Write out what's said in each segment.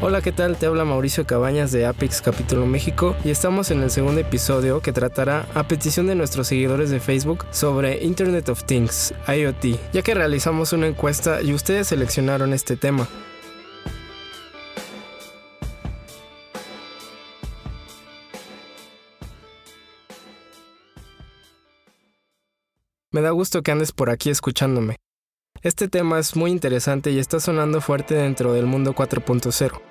Hola, ¿qué tal? Te habla Mauricio Cabañas de Apex Capítulo México y estamos en el segundo episodio que tratará, a petición de nuestros seguidores de Facebook, sobre Internet of Things, IoT, ya que realizamos una encuesta y ustedes seleccionaron este tema. Me da gusto que andes por aquí escuchándome. Este tema es muy interesante y está sonando fuerte dentro del mundo 4.0.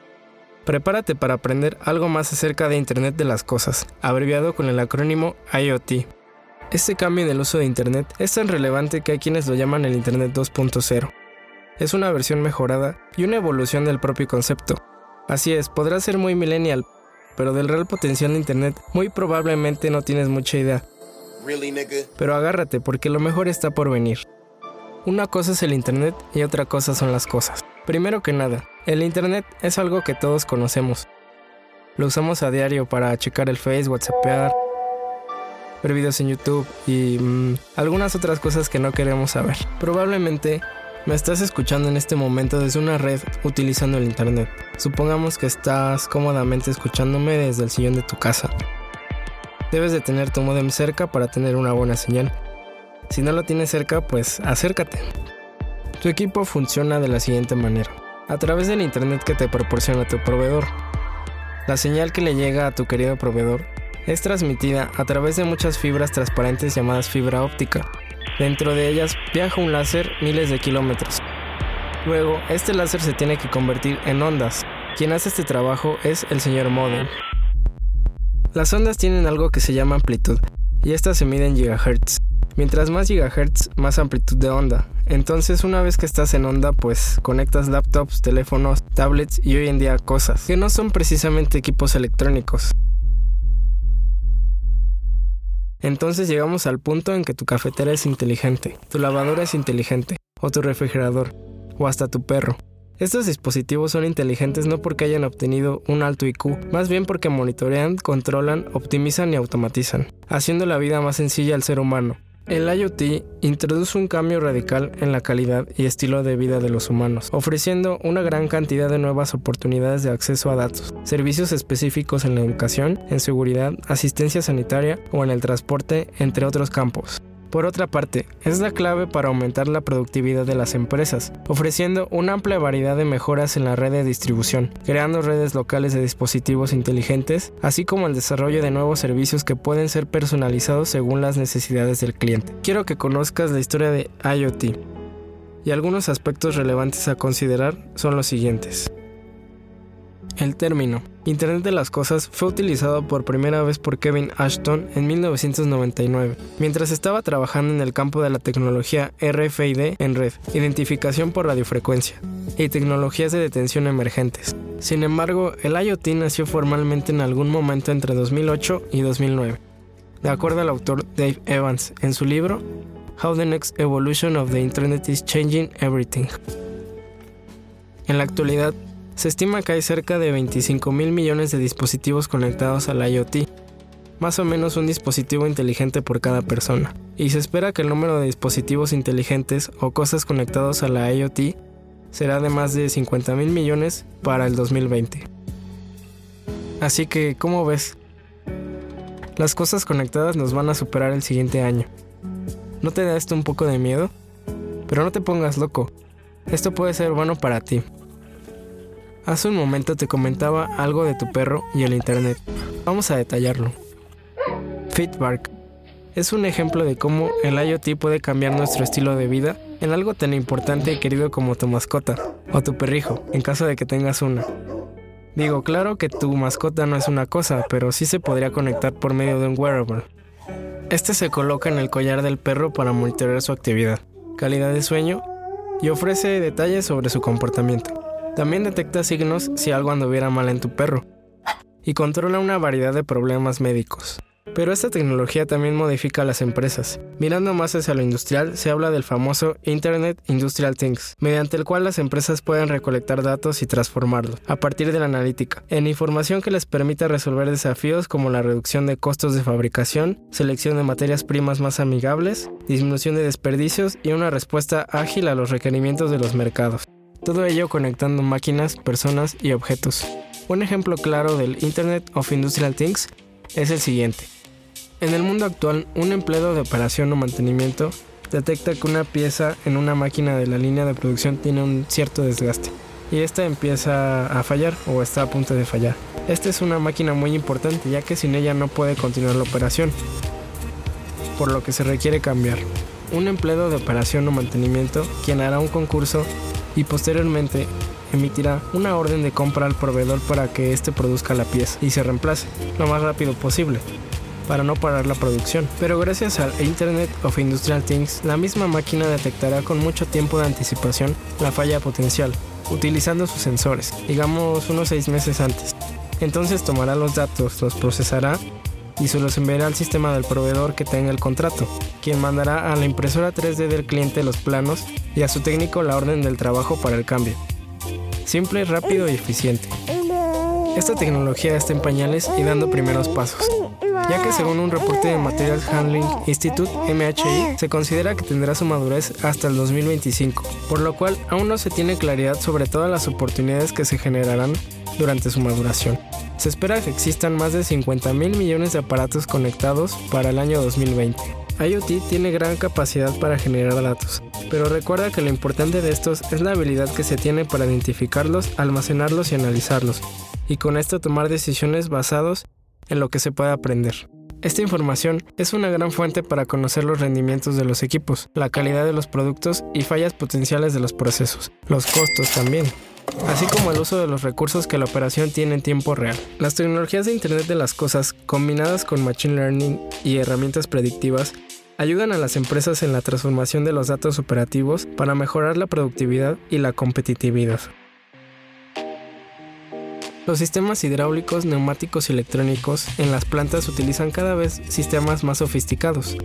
Prepárate para aprender algo más acerca de Internet de las Cosas, abreviado con el acrónimo IoT. Este cambio en el uso de Internet es tan relevante que hay quienes lo llaman el Internet 2.0. Es una versión mejorada y una evolución del propio concepto. Así es, podrá ser muy millennial, pero del real potencial de Internet muy probablemente no tienes mucha idea. Pero agárrate porque lo mejor está por venir. Una cosa es el Internet y otra cosa son las cosas. Primero que nada, el Internet es algo que todos conocemos. Lo usamos a diario para checar el Face, WhatsAppear, ver videos en YouTube y mm, algunas otras cosas que no queremos saber. Probablemente me estás escuchando en este momento desde una red utilizando el Internet. Supongamos que estás cómodamente escuchándome desde el sillón de tu casa. Debes de tener tu modem cerca para tener una buena señal. Si no lo tienes cerca, pues acércate. Tu equipo funciona de la siguiente manera. A través del internet que te proporciona tu proveedor. La señal que le llega a tu querido proveedor es transmitida a través de muchas fibras transparentes llamadas fibra óptica. Dentro de ellas viaja un láser miles de kilómetros. Luego, este láser se tiene que convertir en ondas. Quien hace este trabajo es el señor modem. Las ondas tienen algo que se llama amplitud, y estas se miden en gigahertz. Mientras más gigahertz, más amplitud de onda. Entonces una vez que estás en onda, pues conectas laptops, teléfonos, tablets y hoy en día cosas que no son precisamente equipos electrónicos. Entonces llegamos al punto en que tu cafetera es inteligente, tu lavadora es inteligente, o tu refrigerador, o hasta tu perro. Estos dispositivos son inteligentes no porque hayan obtenido un alto IQ, más bien porque monitorean, controlan, optimizan y automatizan, haciendo la vida más sencilla al ser humano, el IoT introduce un cambio radical en la calidad y estilo de vida de los humanos, ofreciendo una gran cantidad de nuevas oportunidades de acceso a datos, servicios específicos en la educación, en seguridad, asistencia sanitaria o en el transporte, entre otros campos. Por otra parte, es la clave para aumentar la productividad de las empresas, ofreciendo una amplia variedad de mejoras en la red de distribución, creando redes locales de dispositivos inteligentes, así como el desarrollo de nuevos servicios que pueden ser personalizados según las necesidades del cliente. Quiero que conozcas la historia de IoT, y algunos aspectos relevantes a considerar son los siguientes. El término Internet de las Cosas fue utilizado por primera vez por Kevin Ashton en 1999, mientras estaba trabajando en el campo de la tecnología RFID en red, identificación por radiofrecuencia, y tecnologías de detención emergentes. Sin embargo, el IoT nació formalmente en algún momento entre 2008 y 2009, de acuerdo al autor Dave Evans en su libro How the Next Evolution of the Internet is Changing Everything. En la actualidad, se estima que hay cerca de 25 mil millones de dispositivos conectados al IoT, más o menos un dispositivo inteligente por cada persona, y se espera que el número de dispositivos inteligentes o cosas conectados a la IoT será de más de 50 mil millones para el 2020. Así que, ¿cómo ves? Las cosas conectadas nos van a superar el siguiente año. ¿No te da esto un poco de miedo? Pero no te pongas loco. Esto puede ser bueno para ti. Hace un momento te comentaba algo de tu perro y el internet. Vamos a detallarlo. Fitbark es un ejemplo de cómo el IoT puede cambiar nuestro estilo de vida en algo tan importante y querido como tu mascota o tu perrijo, en caso de que tengas una. Digo, claro que tu mascota no es una cosa, pero sí se podría conectar por medio de un wearable. Este se coloca en el collar del perro para monitorear su actividad, calidad de sueño y ofrece detalles sobre su comportamiento. También detecta signos si algo anduviera mal en tu perro y controla una variedad de problemas médicos. Pero esta tecnología también modifica las empresas. Mirando más hacia lo industrial, se habla del famoso Internet Industrial Things, mediante el cual las empresas pueden recolectar datos y transformarlos, a partir de la analítica, en información que les permita resolver desafíos como la reducción de costos de fabricación, selección de materias primas más amigables, disminución de desperdicios y una respuesta ágil a los requerimientos de los mercados. Todo ello conectando máquinas, personas y objetos. Un ejemplo claro del Internet of Industrial Things es el siguiente. En el mundo actual, un empleado de operación o mantenimiento detecta que una pieza en una máquina de la línea de producción tiene un cierto desgaste y esta empieza a fallar o está a punto de fallar. Esta es una máquina muy importante ya que sin ella no puede continuar la operación, por lo que se requiere cambiar. Un empleado de operación o mantenimiento quien hará un concurso y posteriormente emitirá una orden de compra al proveedor para que éste produzca la pieza y se reemplace lo más rápido posible para no parar la producción. Pero gracias al Internet of Industrial Things, la misma máquina detectará con mucho tiempo de anticipación la falla potencial, utilizando sus sensores, digamos unos 6 meses antes. Entonces tomará los datos, los procesará y se los enviará al sistema del proveedor que tenga el contrato, quien mandará a la impresora 3D del cliente los planos y a su técnico la orden del trabajo para el cambio. Simple, rápido y eficiente. Esta tecnología está en pañales y dando primeros pasos ya que según un reporte de Materials Handling Institute MHI, se considera que tendrá su madurez hasta el 2025, por lo cual aún no se tiene claridad sobre todas las oportunidades que se generarán durante su maduración. Se espera que existan más de 50 mil millones de aparatos conectados para el año 2020. IoT tiene gran capacidad para generar datos, pero recuerda que lo importante de estos es la habilidad que se tiene para identificarlos, almacenarlos y analizarlos, y con esto tomar decisiones basados en lo que se puede aprender. Esta información es una gran fuente para conocer los rendimientos de los equipos, la calidad de los productos y fallas potenciales de los procesos, los costos también, así como el uso de los recursos que la operación tiene en tiempo real. Las tecnologías de Internet de las Cosas, combinadas con Machine Learning y herramientas predictivas, ayudan a las empresas en la transformación de los datos operativos para mejorar la productividad y la competitividad. Los sistemas hidráulicos, neumáticos y electrónicos en las plantas utilizan cada vez sistemas más sofisticados.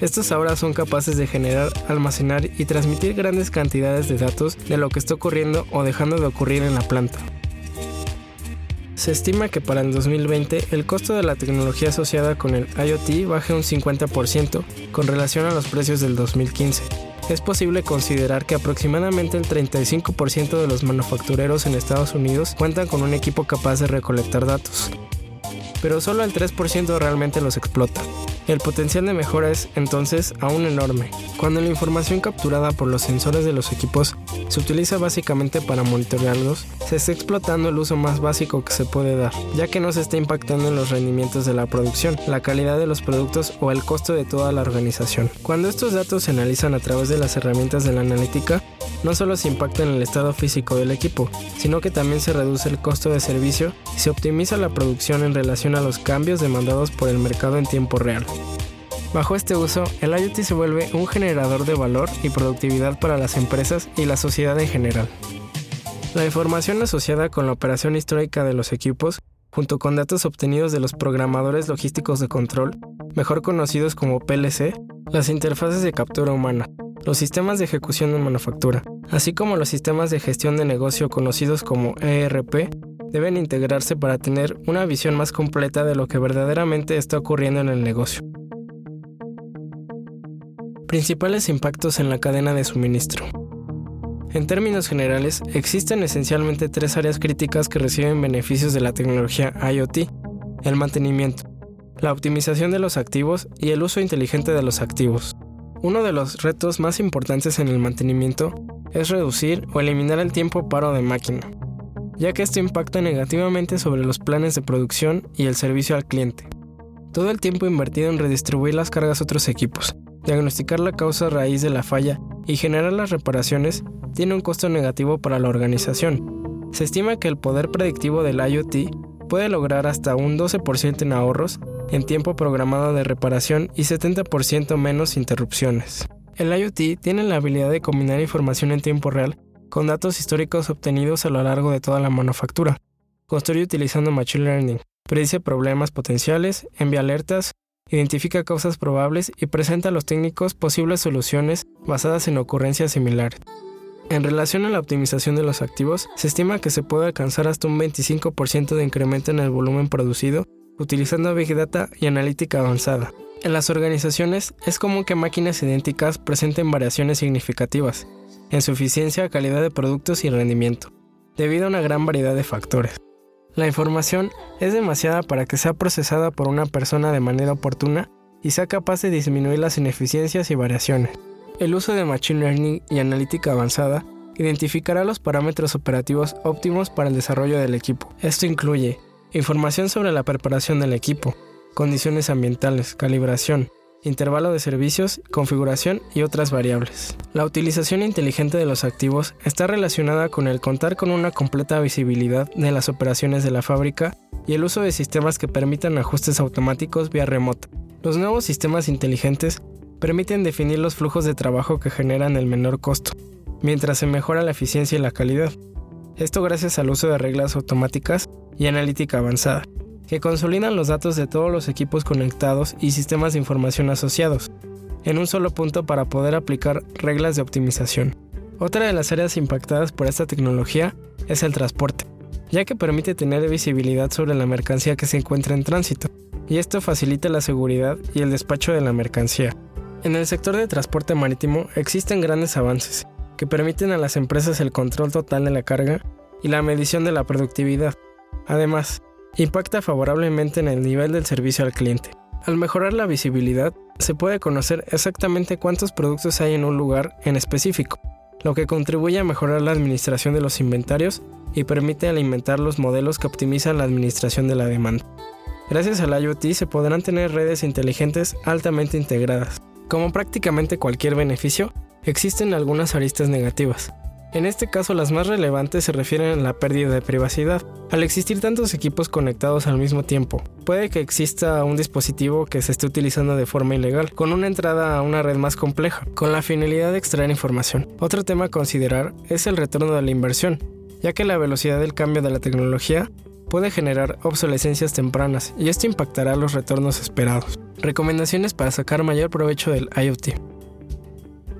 Estos ahora son capaces de generar, almacenar y transmitir grandes cantidades de datos de lo que está ocurriendo o dejando de ocurrir en la planta. Se estima que para el 2020 el costo de la tecnología asociada con el IoT baje un 50% con relación a los precios del 2015 es posible considerar que aproximadamente el 35% de los manufactureros en Estados Unidos cuentan con un equipo capaz de recolectar datos, pero solo el 3% realmente los explota. El potencial de mejora es entonces aún enorme. Cuando la información capturada por los sensores de los equipos se utiliza básicamente para monitorearlos, se está explotando el uso más básico que se puede dar, ya que no se está impactando en los rendimientos de la producción, la calidad de los productos o el costo de toda la organización. Cuando estos datos se analizan a través de las herramientas de la analítica, no solo se impacta en el estado físico del equipo, sino que también se reduce el costo de servicio y se optimiza la producción en relación a los cambios demandados por el mercado en tiempo real. Bajo este uso, el IoT se vuelve un generador de valor y productividad para las empresas y la sociedad en general. La información asociada con la operación histórica de los equipos, junto con datos obtenidos de los programadores logísticos de control, mejor conocidos como PLC, las interfaces de captura humana, los sistemas de ejecución de manufactura, así como los sistemas de gestión de negocio conocidos como ERP, deben integrarse para tener una visión más completa de lo que verdaderamente está ocurriendo en el negocio. Principales impactos en la cadena de suministro. En términos generales, existen esencialmente tres áreas críticas que reciben beneficios de la tecnología IoT, el mantenimiento, la optimización de los activos y el uso inteligente de los activos. Uno de los retos más importantes en el mantenimiento es reducir o eliminar el tiempo paro de máquina, ya que esto impacta negativamente sobre los planes de producción y el servicio al cliente. Todo el tiempo invertido en redistribuir las cargas a otros equipos, diagnosticar la causa raíz de la falla y generar las reparaciones tiene un costo negativo para la organización. Se estima que el poder predictivo del IoT puede lograr hasta un 12% en ahorros en tiempo programado de reparación y 70% menos interrupciones. El IoT tiene la habilidad de combinar información en tiempo real con datos históricos obtenidos a lo largo de toda la manufactura. Construye utilizando Machine Learning, predice problemas potenciales, envía alertas identifica causas probables y presenta a los técnicos posibles soluciones basadas en ocurrencias similares. En relación a la optimización de los activos, se estima que se puede alcanzar hasta un 25% de incremento en el volumen producido utilizando Big Data y analítica avanzada. En las organizaciones es común que máquinas idénticas presenten variaciones significativas, en su eficiencia, calidad de productos y rendimiento, debido a una gran variedad de factores. La información es demasiada para que sea procesada por una persona de manera oportuna y sea capaz de disminuir las ineficiencias y variaciones. El uso de Machine Learning y analítica avanzada identificará los parámetros operativos óptimos para el desarrollo del equipo. Esto incluye información sobre la preparación del equipo, condiciones ambientales, calibración, intervalo de servicios, configuración y otras variables. La utilización inteligente de los activos está relacionada con el contar con una completa visibilidad de las operaciones de la fábrica y el uso de sistemas que permitan ajustes automáticos vía remota. Los nuevos sistemas inteligentes permiten definir los flujos de trabajo que generan el menor costo, mientras se mejora la eficiencia y la calidad. Esto gracias al uso de reglas automáticas y analítica avanzada que consolidan los datos de todos los equipos conectados y sistemas de información asociados, en un solo punto para poder aplicar reglas de optimización. Otra de las áreas impactadas por esta tecnología es el transporte, ya que permite tener visibilidad sobre la mercancía que se encuentra en tránsito, y esto facilita la seguridad y el despacho de la mercancía. En el sector de transporte marítimo existen grandes avances, que permiten a las empresas el control total de la carga y la medición de la productividad. Además, impacta favorablemente en el nivel del servicio al cliente. Al mejorar la visibilidad, se puede conocer exactamente cuántos productos hay en un lugar en específico, lo que contribuye a mejorar la administración de los inventarios y permite alimentar los modelos que optimizan la administración de la demanda. Gracias al IoT se podrán tener redes inteligentes altamente integradas. Como prácticamente cualquier beneficio, existen algunas aristas negativas, en este caso las más relevantes se refieren a la pérdida de privacidad. Al existir tantos equipos conectados al mismo tiempo, puede que exista un dispositivo que se esté utilizando de forma ilegal, con una entrada a una red más compleja, con la finalidad de extraer información. Otro tema a considerar es el retorno de la inversión, ya que la velocidad del cambio de la tecnología puede generar obsolescencias tempranas y esto impactará los retornos esperados. Recomendaciones para sacar mayor provecho del IoT.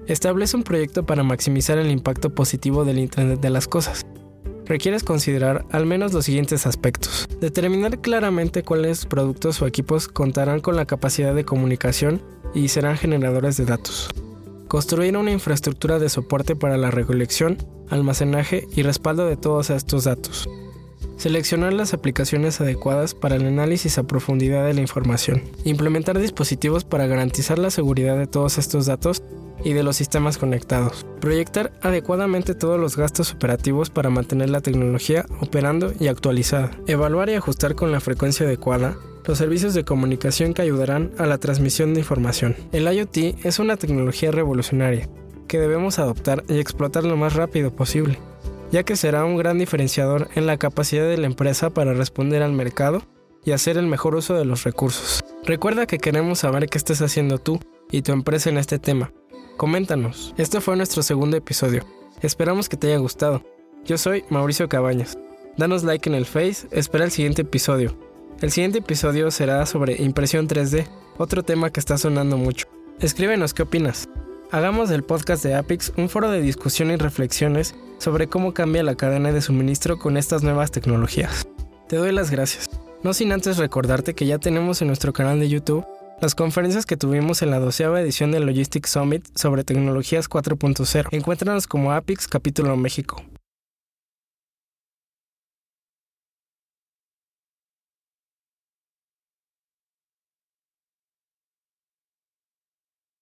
Establece un proyecto para maximizar el impacto positivo del Internet de las Cosas. Requieres considerar al menos los siguientes aspectos. Determinar claramente cuáles productos o equipos contarán con la capacidad de comunicación y serán generadores de datos. Construir una infraestructura de soporte para la recolección, almacenaje y respaldo de todos estos datos. Seleccionar las aplicaciones adecuadas para el análisis a profundidad de la información. Implementar dispositivos para garantizar la seguridad de todos estos datos y de los sistemas conectados. Proyectar adecuadamente todos los gastos operativos para mantener la tecnología operando y actualizada. Evaluar y ajustar con la frecuencia adecuada los servicios de comunicación que ayudarán a la transmisión de información. El IoT es una tecnología revolucionaria que debemos adoptar y explotar lo más rápido posible, ya que será un gran diferenciador en la capacidad de la empresa para responder al mercado y hacer el mejor uso de los recursos. Recuerda que queremos saber qué estás haciendo tú y tu empresa en este tema Coméntanos. Este fue nuestro segundo episodio. Esperamos que te haya gustado. Yo soy Mauricio Cabañas. Danos like en el Face, espera el siguiente episodio. El siguiente episodio será sobre impresión 3D, otro tema que está sonando mucho. Escríbenos qué opinas. Hagamos del podcast de Apix un foro de discusión y reflexiones sobre cómo cambia la cadena de suministro con estas nuevas tecnologías. Te doy las gracias. No sin antes recordarte que ya tenemos en nuestro canal de YouTube las conferencias que tuvimos en la doceava edición del Logistics Summit sobre tecnologías 4.0. Encuéntranos como APIX Capítulo México.